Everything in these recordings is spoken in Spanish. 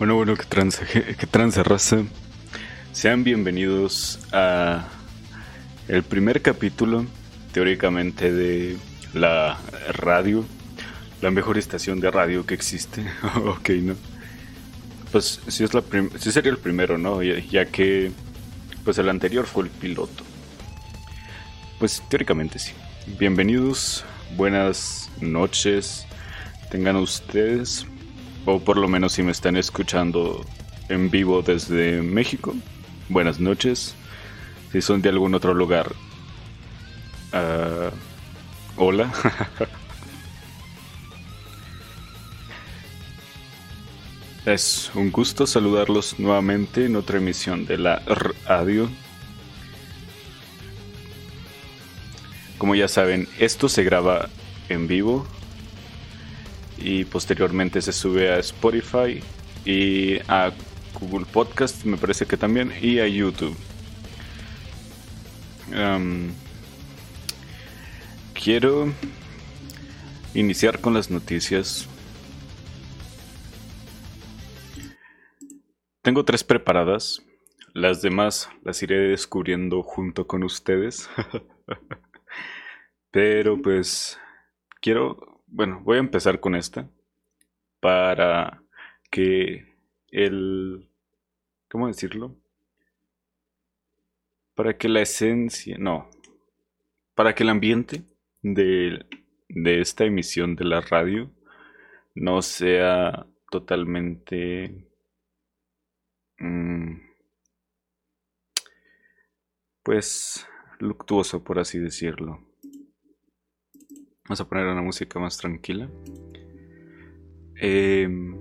Bueno, bueno, que trance, que raza. Sean bienvenidos a el primer capítulo, teóricamente, de la radio, la mejor estación de radio que existe. ok, ¿no? Pues sí, es la sí sería el primero, ¿no? Ya, ya, que pues el anterior fue el piloto. Pues teóricamente sí. Bienvenidos, buenas noches. Tengan ustedes o por lo menos si me están escuchando en vivo desde México, buenas noches. Si son de algún otro lugar, uh, hola. es un gusto saludarlos nuevamente en otra emisión de la radio. Como ya saben, esto se graba en vivo y posteriormente se sube a Spotify y a Google Podcast, me parece que también, y a YouTube. quiero iniciar con las noticias. Tengo tres preparadas. Las demás las iré descubriendo junto con ustedes. Pero pues quiero bueno, voy a empezar con esta para que el... ¿Cómo decirlo? Para que la esencia... No. Para que el ambiente de, de esta emisión de la radio no sea totalmente... Mmm, pues luctuoso, por así decirlo. Vamos a poner una música más tranquila. Em,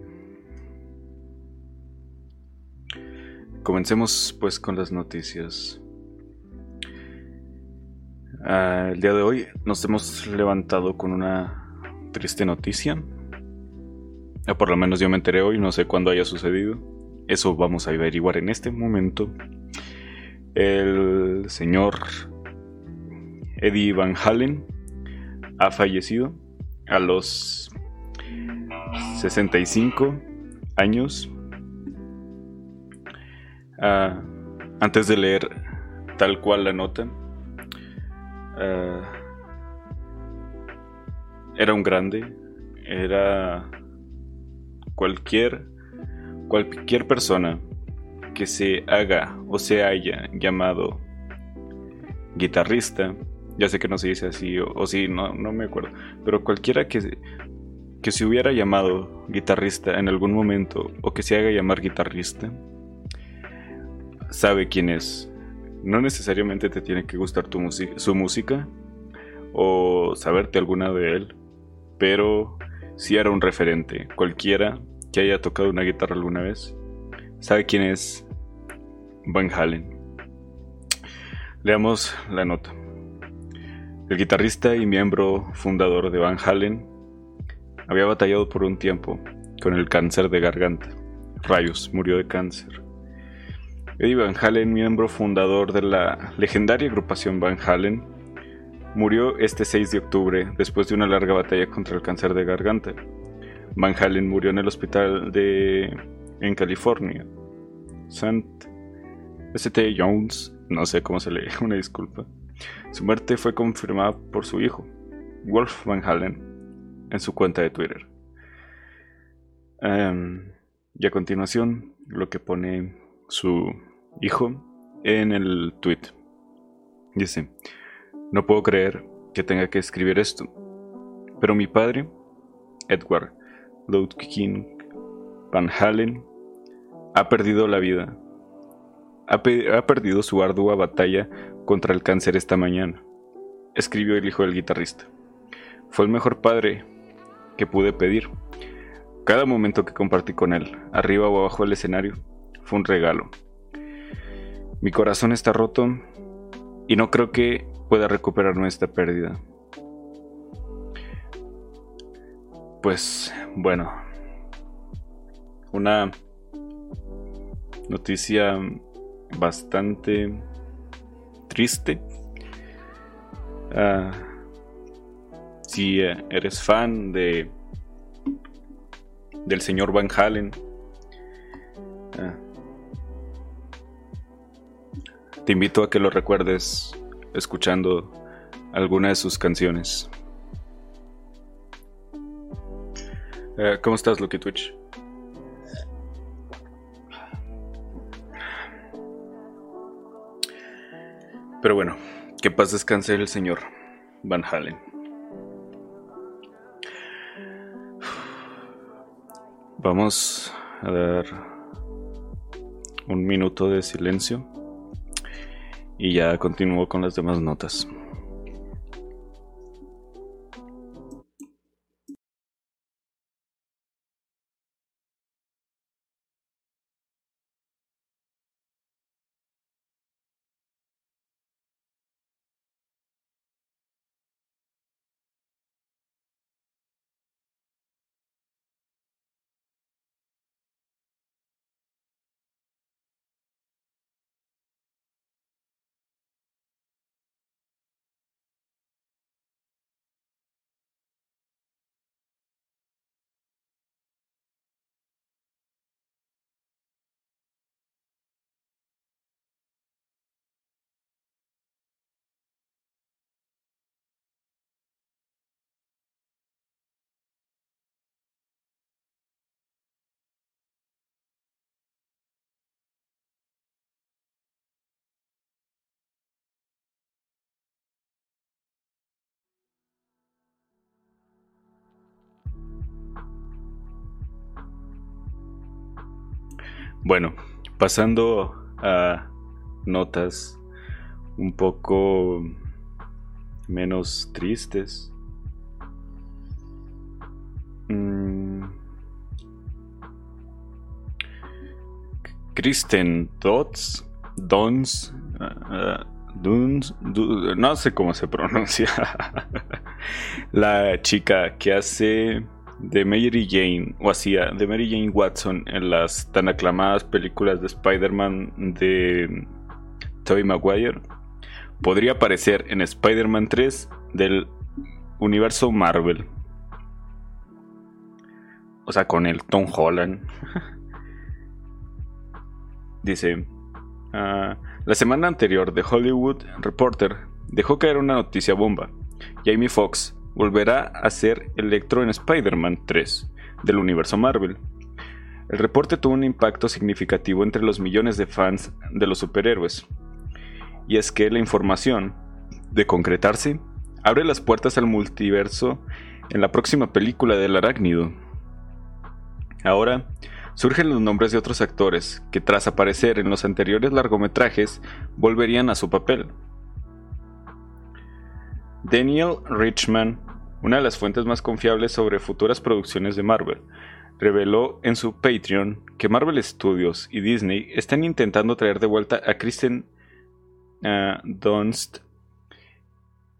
comencemos pues con las noticias. Ah, el día de hoy nos hemos levantado con una triste noticia. O por lo menos yo me enteré hoy, no sé cuándo haya sucedido. Eso vamos a averiguar en este momento. El señor Eddie Van Halen ha fallecido a los 65 años. Ah, antes de leer tal cual la nota, ah, era un grande, era cualquier, cualquier persona que se haga o se haya llamado guitarrista, ya sé que no se dice así, o, sí, no, no me acuerdo. Pero cualquiera que, que se hubiera llamado guitarrista en algún momento, o que se haga llamar guitarrista, sabe quién es. No necesariamente te tiene que gustar su música, o saberte alguna de él, pero si era un referente. Cualquiera que haya tocado una guitarra alguna vez, sabe quién es Van Halen. Leamos la nota. El guitarrista y miembro fundador de Van Halen había batallado por un tiempo con el cáncer de garganta. Rayos, murió de cáncer. Eddie Van Halen, miembro fundador de la legendaria agrupación Van Halen, murió este 6 de octubre después de una larga batalla contra el cáncer de garganta. Van Halen murió en el hospital de en California. St. St. Jones, no sé cómo se lee, una disculpa su muerte fue confirmada por su hijo, Wolf Van Halen, en su cuenta de Twitter. Em, y a continuación, lo que pone su hijo en el tweet. Dice, no puedo creer que tenga que escribir esto, pero mi padre, Edward King Van Halen, ha perdido la vida. Ha perdido su ardua batalla contra el cáncer esta mañana, escribió el hijo del guitarrista. Fue el mejor padre que pude pedir. Cada momento que compartí con él, arriba o abajo del escenario, fue un regalo. Mi corazón está roto y no creo que pueda recuperar nuestra pérdida. Pues bueno, una noticia bastante triste. Ah, si eh, eres fan de del señor Van Halen, Ah. Te invito a que lo recuerdes escuchando alguna de sus canciones. Eh, ¿Cómo estás, Lucky Twitch? Pero bueno, que paz descanse el señor Van Halen. Vamos a dar un minuto de silencio y ya continúo con las demás notas. Bueno, pasando a notas un poco menos tristes. Mm. Kristen Dots, Dons, uh, Duns, no sé cómo se pronuncia. La chica que hace de Mary Jane, o hacía de Mary Jane Watson en las tan aclamadas películas de Spider-Man de Tobey Maguire, podría aparecer en Spider-Man 3 del universo Marvel. O sea, con el Tom Holland. Dice, ah, la semana anterior The Hollywood Reporter dejó caer una noticia bomba. Jamie Foxx volverá a ser Electro en Spider-Man 3 del universo Marvel. El reporte tuvo un impacto significativo entre los millones de fans de los superhéroes. Y es que la información, de concretarse, abre las puertas al multiverso en la próxima película del arácnido. Ahora, surgen los nombres de otros actores que tras aparecer en los anteriores largometrajes volverían a su papel. Daniel Richman, una de las fuentes más confiables sobre futuras producciones de Marvel, reveló en su Patreon que Marvel Studios y Disney están intentando traer de vuelta a Kristen uh, Dunst,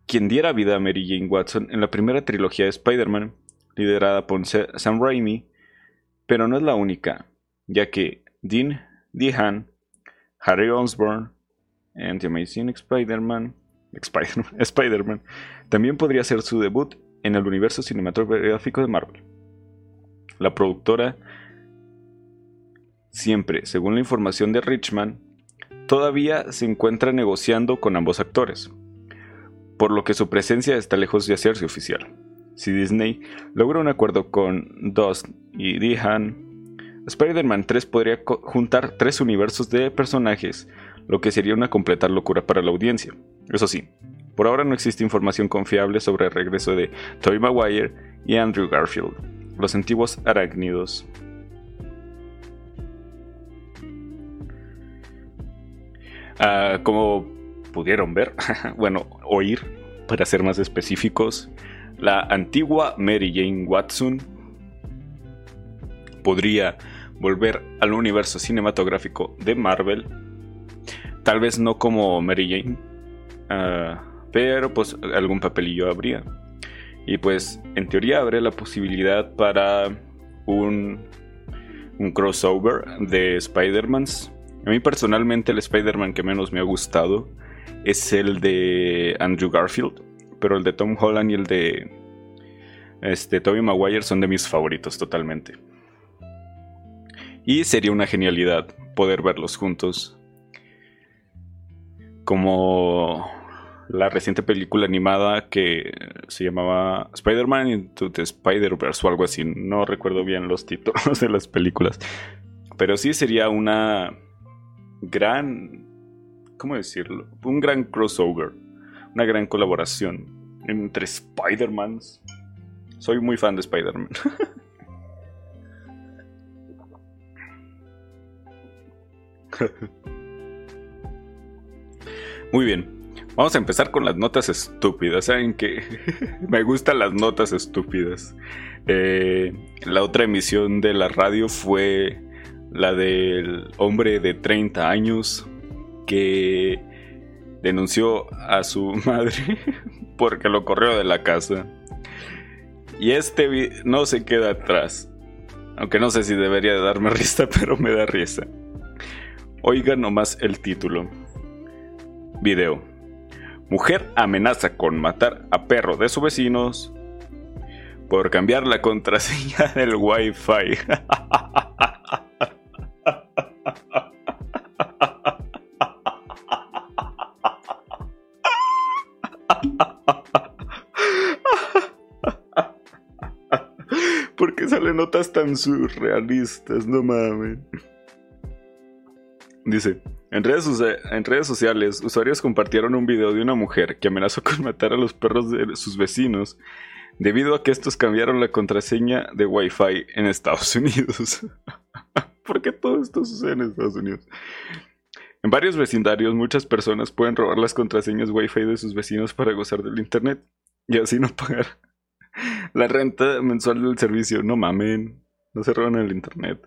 quien diera vida a Mary Jane Watson en la primera trilogía de Spider-Man, liderada por Sam Raimi, pero no es la única, ya que Dean Dehan, Harry Osborn, and The Amazing Spider-Man Spider-Man, también podría ser su debut en el universo cinematográfico de Marvel. La productora, siempre, según la información de Richman, todavía se encuentra negociando con ambos actores, por lo que su presencia está lejos de hacerse oficial. Si Disney logra un acuerdo con Dust y Dehan, Spider-Man 3 podría juntar tres universos de personajes, lo que sería una completa locura para la audiencia. Eso sí, por ahora no existe información confiable sobre el regreso de Tobey Maguire y Andrew Garfield, los antiguos arácnidos. Ah, como pudieron ver, bueno, oír, para ser más específicos, la antigua Mary Jane Watson podría volver al universo cinematográfico de Marvel, tal vez no como Mary Jane, Ah, pero pues algún papelillo habría. Y pues en teoría abre la posibilidad para un, un crossover de Spider-Mans. A mí personalmente el Spider-Man que menos me ha gustado es el de Andrew Garfield, pero el de Tom Holland y el de este Tobey Maguire son de mis favoritos totalmente. Y sería una genialidad poder verlos juntos. Como la reciente película animada que se llamaba Spider-Man Into the Spider-Verse o algo así. No recuerdo bien los títulos de las películas. Pero sí sería una gran... ¿Cómo decirlo? Un gran crossover. Una gran colaboración entre Spider-Mans. Soy muy fan de Spider-Man. Muy bien. Vamos a empezar con las notas estúpidas. Saben que me gustan las notas estúpidas. Eh, la otra emisión de la radio fue la del hombre de 30 años que denunció a su madre porque lo corrió de la casa. Y este no se queda atrás. Aunque no sé si debería de darme risa, pero me da risa. Oiga nomás el título. Video. Mujer amenaza con matar a perro de sus vecinos por cambiar la contraseña del Wi-Fi. ¿Por qué salen notas tan surrealistas? No mames. Dice, en redes, en redes, sociales, usuarios compartieron un video de una mujer que amenazó con matar a los perros de sus vecinos debido a que estos cambiaron la contraseña de Wi-Fi en Estados Unidos. ¿Por qué todo esto sucede en Estados Unidos? En varios vecindarios, muchas personas pueden robar las contraseñas Wi-Fi de sus vecinos para gozar del Internet y así no pagar la renta mensual del servicio. No mamen, no se roban el Internet.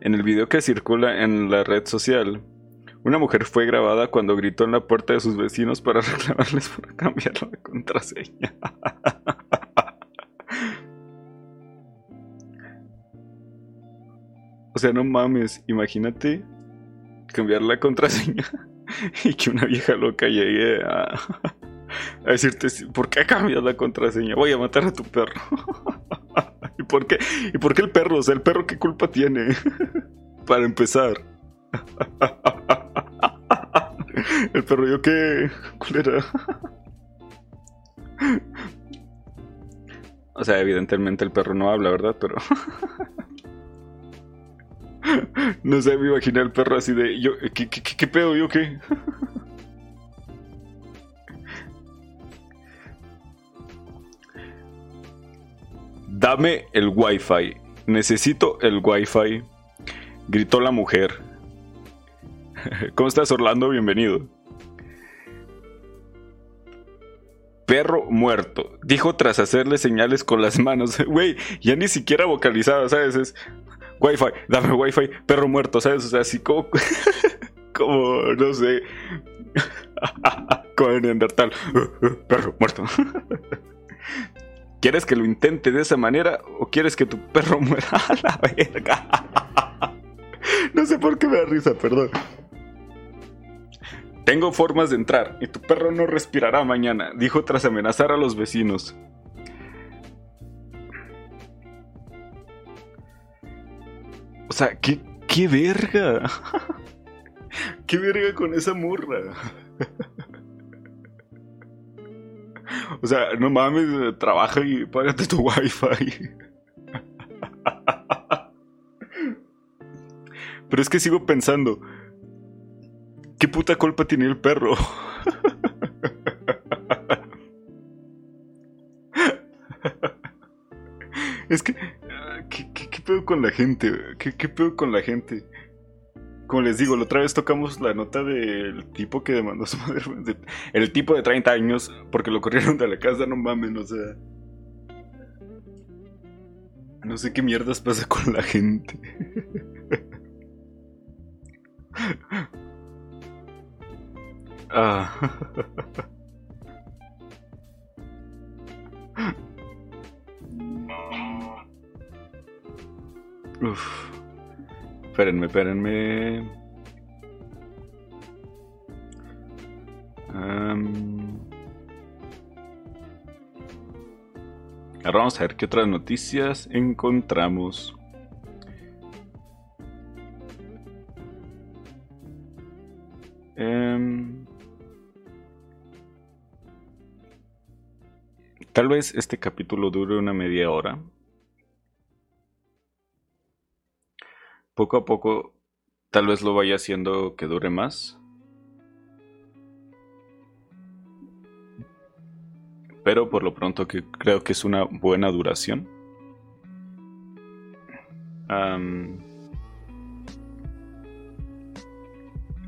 En el video que circula en la red social, una mujer fue grabada cuando gritó en la puerta de sus vecinos para reclamarles por cambiar la contraseña. o sea, no mames, imagínate cambiar la contraseña y que una vieja loca llegue a, a decirte, ¿por qué cambias la contraseña? Voy a matar a tu perro. ¿Y por qué? ¿Y por qué el perro? O sea, ¿el perro qué culpa tiene? Para empezar. El perro yo qué culera. O sea, evidentemente el perro no habla, ¿verdad? Pero... No sé, me imaginé el perro así de... Yo, ¿qué, qué, qué pedo? ¿Yo qué? Dame el wifi. Necesito el wifi. Gritó la mujer. ¿Cómo estás, Orlando? Bienvenido. Perro muerto, dijo tras hacerle señales con las manos. Güey, ya ni siquiera vocalizaba, ¿sabes? Es Wi-Fi, dame Wi-Fi, perro muerto, ¿sabes? O sea, así como. como, no sé. como en Neandertal. perro muerto. ¿Quieres que lo intente de esa manera o quieres que tu perro muera a la verga? no sé por qué me da risa, perdón. Tengo formas de entrar y tu perro no respirará mañana, dijo tras amenazar a los vecinos. O sea, ¿qué, qué verga? ¿Qué verga con esa morra? O sea, no mames, trabaja y págate tu wifi. Pero es que sigo pensando, ¿qué puta culpa tiene el perro? es que, ¿qué, qué, pedo con la gente? ¿Qué, ¿Qué pedo con la gente? Como les digo, la otra vez tocamos la nota del tipo que demandó a su madre. El tipo de 30 años porque lo corrieron de la casa, no mames, o sea. No sé qué mierdas pasa con la gente. ah. Uf espérenme, espérenme. Ahora vamos a ver qué otras noticias encontramos. Em. Tal vez este capítulo dure una media hora. Poco a poco, tal vez lo vaya haciendo que dure más. Pero por lo pronto que creo que es una buena duración.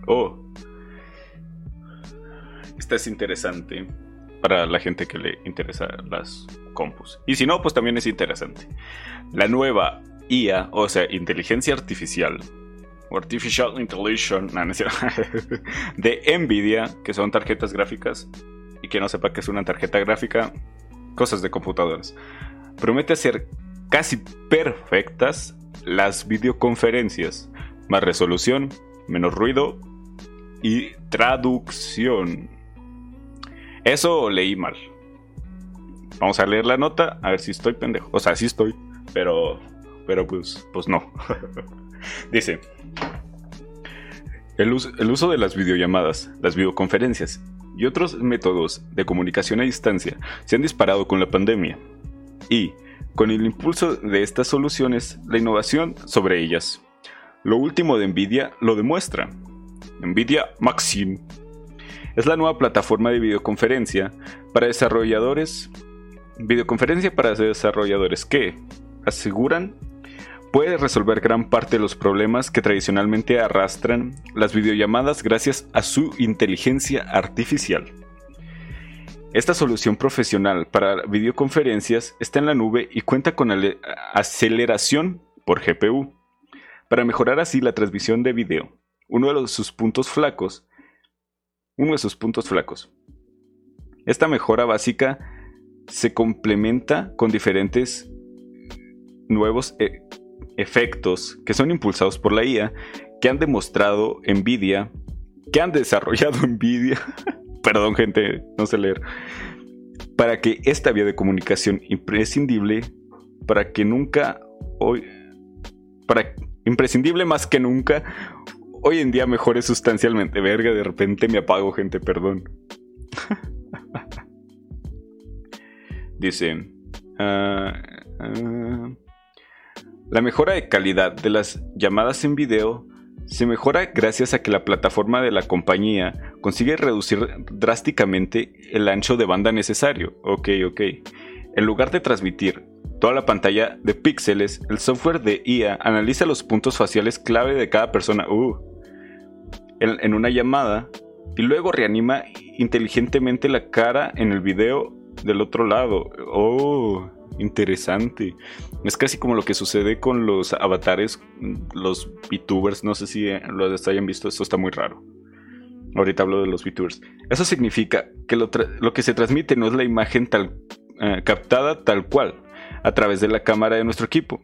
Oh. Esta es interesante para la gente que le interesa las compus. Y si no, pues también es interesante. La nueva IA, o sea, inteligencia artificial, Artificial Intelligence, de Nvidia, que son tarjetas gráficas, y que no sepa que es una tarjeta gráfica, cosas de computadoras, promete hacer casi perfectas las videoconferencias, más resolución, menos ruido y traducción. Eso leí mal. Vamos a leer la nota, a ver si estoy pendejo. O sea, sí estoy, pero, pero pues, pues no. Dice, el uso, el uso de las videollamadas, las videoconferencias y otros métodos de comunicación a distancia se han disparado con la pandemia. Y, con el impulso de estas soluciones, la innovación sobre ellas. Lo último de Nvidia lo demuestra. Nvidia Maxim es la nueva plataforma de videoconferencia para desarrolladores. Videoconferencia para desarrolladores que aseguran puede resolver gran parte de los problemas que tradicionalmente arrastran las videollamadas gracias a su inteligencia artificial. Esta solución profesional para videoconferencias está en la nube y cuenta con aceleración por GPU, para mejorar así la transmisión de video. Uno de sus puntos flacos. Uno de sus puntos flacos. Esta mejora básica se complementa con diferentes nuevos e, efectos que son impulsados por la IA, que han demostrado Nvidia, que han desarrollado Nvidia Perdón, gente, no sé leer. Para que esta vía de comunicación imprescindible, para que nunca hoy. Para imprescindible más que nunca, hoy en día mejore sustancialmente. Verga, de repente me apago, gente, perdón. Dice. Ah, ah, la mejora de calidad de las llamadas en video se mejora gracias a que la plataforma de la compañía consigue reducir drásticamente el ancho de banda necesario. Ok, ok. En lugar de transmitir toda la pantalla de píxeles, el software de IA analiza los puntos faciales clave de cada persona uh, en, una llamada y luego reanima inteligentemente la cara en el video del otro lado. Oh interesante. Es casi como lo que sucede con los avatares, los VTubers. No sé si eh, lo hayan visto, esto está muy raro. Ahorita hablo de los VTubers. Eso significa que lo, que se transmite no es la imagen eh, captada tal cual a través de la cámara de nuestro equipo,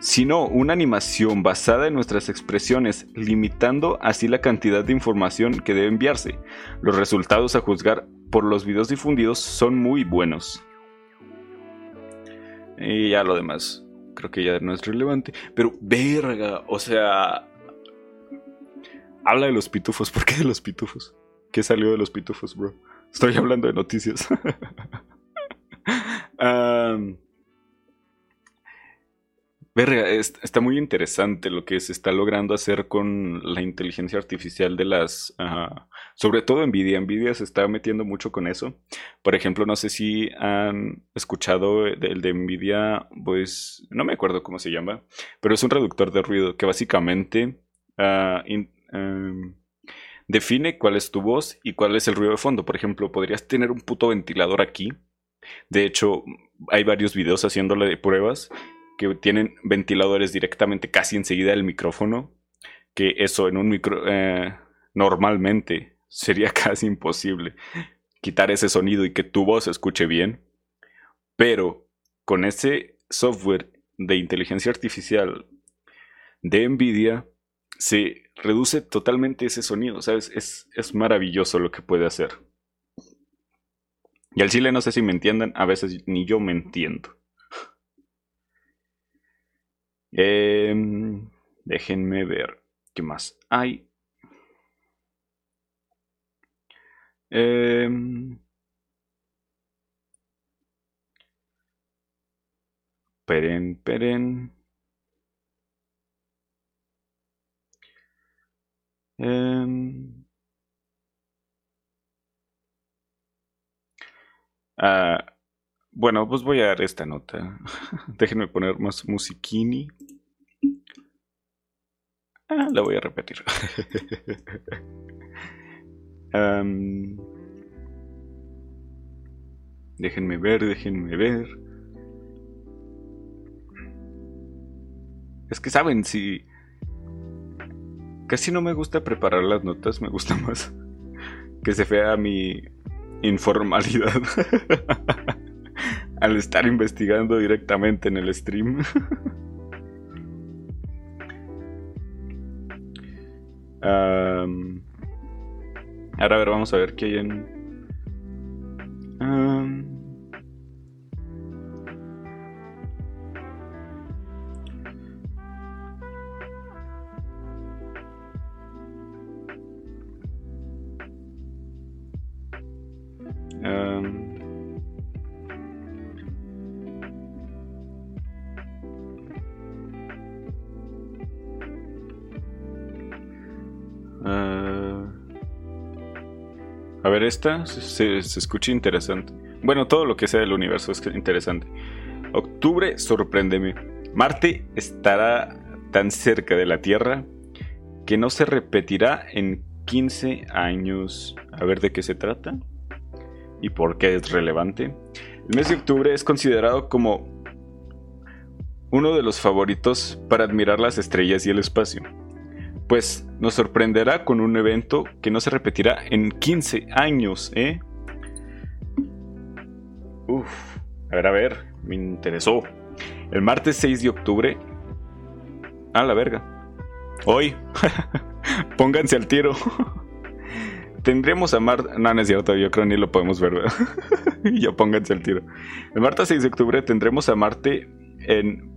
sino una animación basada en nuestras expresiones, limitando así la cantidad de información que debe enviarse. Los resultados a juzgar por los videos difundidos son muy buenos. Y ya lo demás, creo que ya no es relevante. Pero, verga, o sea. Habla de los pitufos. ¿Por qué de los pitufos? ¿Qué salió de los pitufos, bro? Estoy hablando de noticias. um, Verga, está muy interesante lo que se está logrando hacer con la inteligencia artificial de las... sobre todo Nvidia. Nvidia se está metiendo mucho con eso. Por ejemplo, no sé si han escuchado el de Nvidia, pues no me acuerdo cómo se llama, pero es un reductor de ruido que básicamente ah, em, define cuál es tu voz y cuál es el ruido de fondo. Por ejemplo, podrías tener un puto ventilador aquí. De hecho, hay varios videos haciéndole pruebas que tienen ventiladores directamente casi enseguida del micrófono, que eso en un micro eh, normalmente sería casi imposible quitar ese sonido y que tu voz escuche bien, pero con ese software de inteligencia artificial de Nvidia se reduce totalmente ese sonido, ¿sabes? Es, es maravilloso lo que puede hacer. Y al chile no sé si me entiendan, a veces ni yo me entiendo. Em, déjenme ver qué más hay. Eh, peren, peren. Eh, ah, bueno, pues voy a dar esta nota. Déjenme poner más musiquini. Ah, la voy a repetir. déjenme ver, déjenme ver. Es que saben, si... Casi no me gusta preparar las notas, me gusta más que se vea mi informalidad. Al estar investigando directamente en el stream. ahora a ver, vamos a ver qué hay en... esta se, escucha interesante. Bueno, todo lo que sea del universo es interesante. Octubre, sorpréndeme. Marte estará tan cerca de la Tierra que no se repetirá en 15 años. A ver de qué se trata y por qué es relevante. El mes de octubre es considerado como uno de los favoritos para admirar las estrellas y el espacio pues nos sorprenderá con un evento que no se repetirá en 15 años, ¿eh? Uf, a ver, a ver, me interesó. El martes 6 de octubre. A la verga. Hoy. Pónganse al tiro. Tendremos a Marte. No, no es cierto, yo creo ni lo podemos ver, ¿verdad? ya pónganse al tiro. El martes 6 de octubre tendremos a Marte en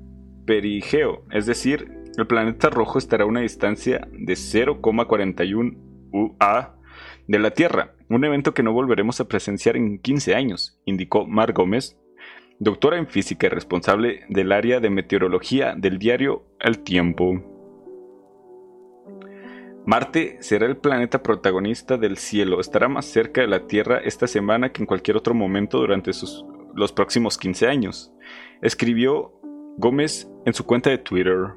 perigeo, es decir, el planeta rojo estará a una distancia de 0,41 UA de la Tierra, un evento que no volveremos a presenciar en 15 años, indicó Mar Gómez, doctora en física y responsable del área de meteorología del diario El Tiempo. Marte será el planeta protagonista del cielo, estará más cerca de la Tierra esta semana que en cualquier otro momento durante los próximos 15 años, escribió Gómez en su cuenta de Twitter.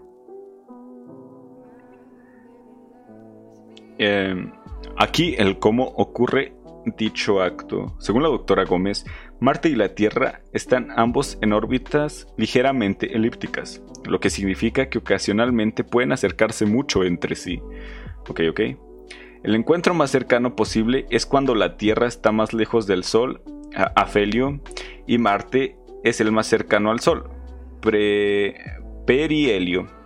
Em, aquí el cómo ocurre dicho acto. Según la doctora Gómez, Marte y la Tierra están ambos en órbitas ligeramente elípticas, lo que significa que ocasionalmente pueden acercarse mucho entre sí. Ok, ok. El encuentro más cercano posible es cuando la Tierra está más lejos del Sol, afelio, y Marte es el más cercano al Sol, perihelio.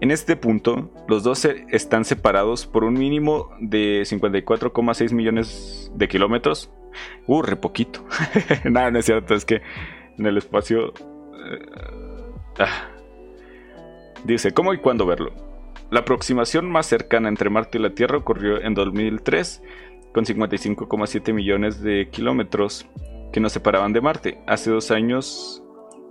En este punto, los dos están separados por un mínimo de 54,6 millones de kilómetros. Uh, re poquito. Nada, no es cierto, es que en el espacio... Eh, ah. Dice, ¿cómo y cuándo verlo? La aproximación más cercana entre Marte y la Tierra ocurrió en 2003, con 55,7 millones de kilómetros que nos separaban de Marte. Hace dos años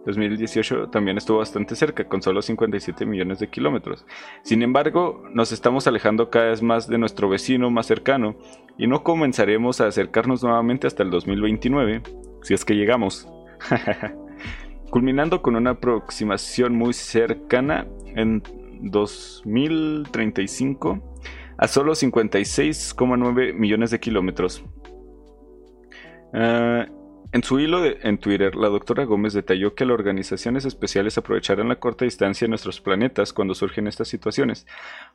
2018 también estuvo bastante cerca, con solo 57 millones de kilómetros. Sin embargo, nos estamos alejando cada vez más de nuestro vecino más cercano y no comenzaremos a acercarnos nuevamente hasta el 2029, si es que llegamos. Culminando con una aproximación muy cercana en 2035 a solo 56,9 millones de kilómetros. Ah, en su hilo en Twitter, la doctora Gómez detalló que las organizaciones especiales aprovecharán la corta distancia de nuestros planetas cuando surgen estas situaciones.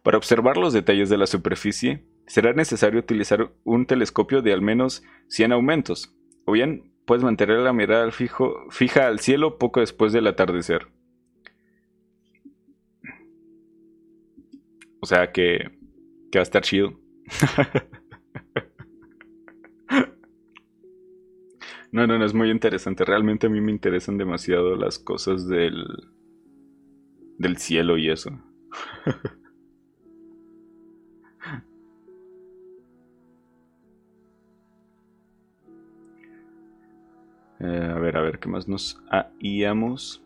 Para observar los detalles de la superficie, será necesario utilizar un telescopio de al menos 100 aumentos, o bien puedes mantener la mirada fija al cielo poco después del atardecer. O sea que, que va a estar chido. No, no, no, es muy interesante. Realmente a mí me interesan demasiado las cosas del. del cielo y eso. Eh, a ver, a ver, ¿qué más nos ah, haíamos?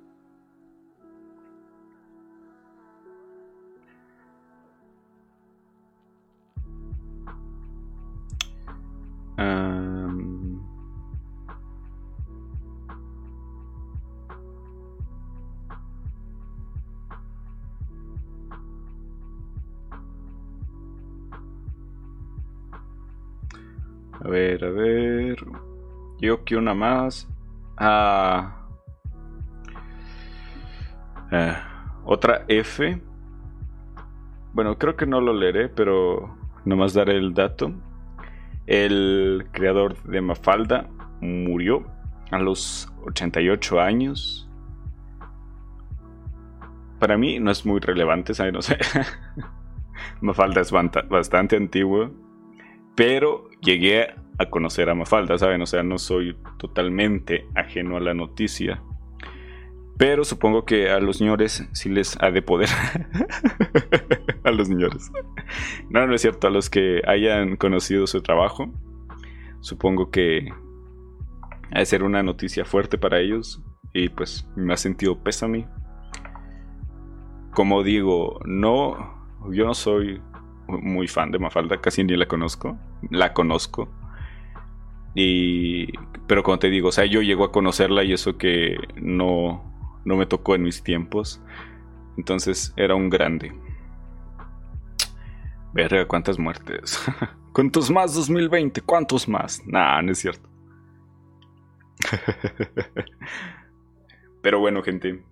Una más. Ah. Eh, otra F. Bueno, creo que no lo leeré, pero nomás daré el dato. El creador de Mafalda murió a los 88 años. Para mí no es muy relevante, ¿sabes? No sé. Mafalda es bastante antiguo. Pero llegué a conocer a Mafalda, ¿saben? O sea, no soy totalmente ajeno a la noticia. Pero supongo que a los señores sí les ha de poder. a los señores. No, no es cierto. A los que hayan conocido su trabajo, supongo que ha de ser una noticia fuerte para ellos. Y pues me ha sentido pésame. Como digo, no. Yo no soy muy fan de Mafalda, casi ni la conozco. La conozco. Y. Pero como te digo, o sea, yo llego a conocerla y eso que no, no me tocó en mis tiempos. Entonces era un grande. Verga, cuántas muertes. ¿Cuántos más 2020? ¿Cuántos más? Nah, no es cierto. Pero bueno, gente.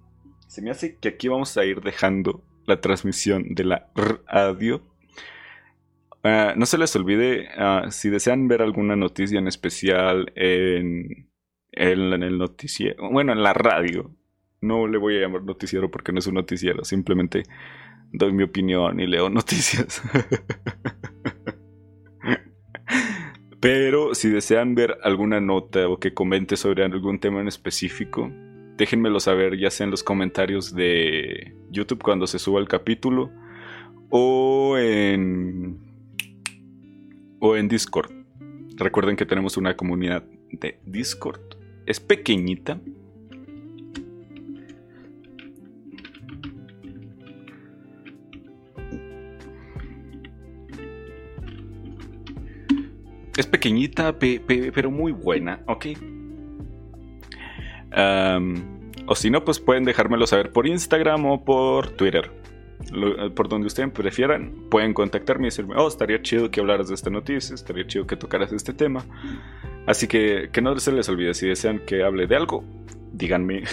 Se me hace que aquí vamos a ir dejando la transmisión de la radio Ah, no se les olvide, ah, si desean ver alguna noticia en especial en, el noticiero, bueno, en la radio, no le voy a llamar noticiero porque no es un noticiero, simplemente doy mi opinión y leo noticias. Pero si desean ver alguna nota o que comente sobre algún tema en específico, déjenmelo saber ya sea en los comentarios de YouTube cuando se suba el capítulo o en o en Discord. Recuerden que tenemos una comunidad de Discord. Es pequeñita. Es pequeñita, pero muy buena, ¿ok? o si no, pues pueden dejármelo saber por Instagram o por Twitter. Eh, por donde ustedes prefieran, pueden contactarme y decirme, oh, estaría chido que hablaras de esta noticia, estaría chido que tocaras este tema. Así que que no se les olvide, si desean que hable de algo, díganme.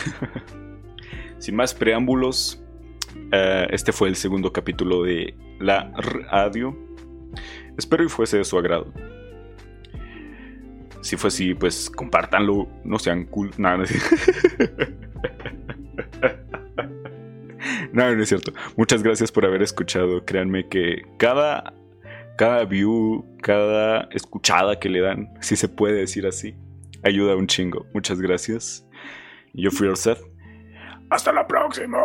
Sin más preámbulos, eh, este fue el segundo capítulo de la radio. Espero y fuese de su agrado. Si fue así, pues compártanlo, no sean cool, nada. no, no es cierto. Muchas gracias por haber escuchado. Créanme que cada, cada view, cada escuchada que le dan, si se puede decir así, ayuda un chingo. Muchas gracias. Yo fui Seth. Hasta la próxima.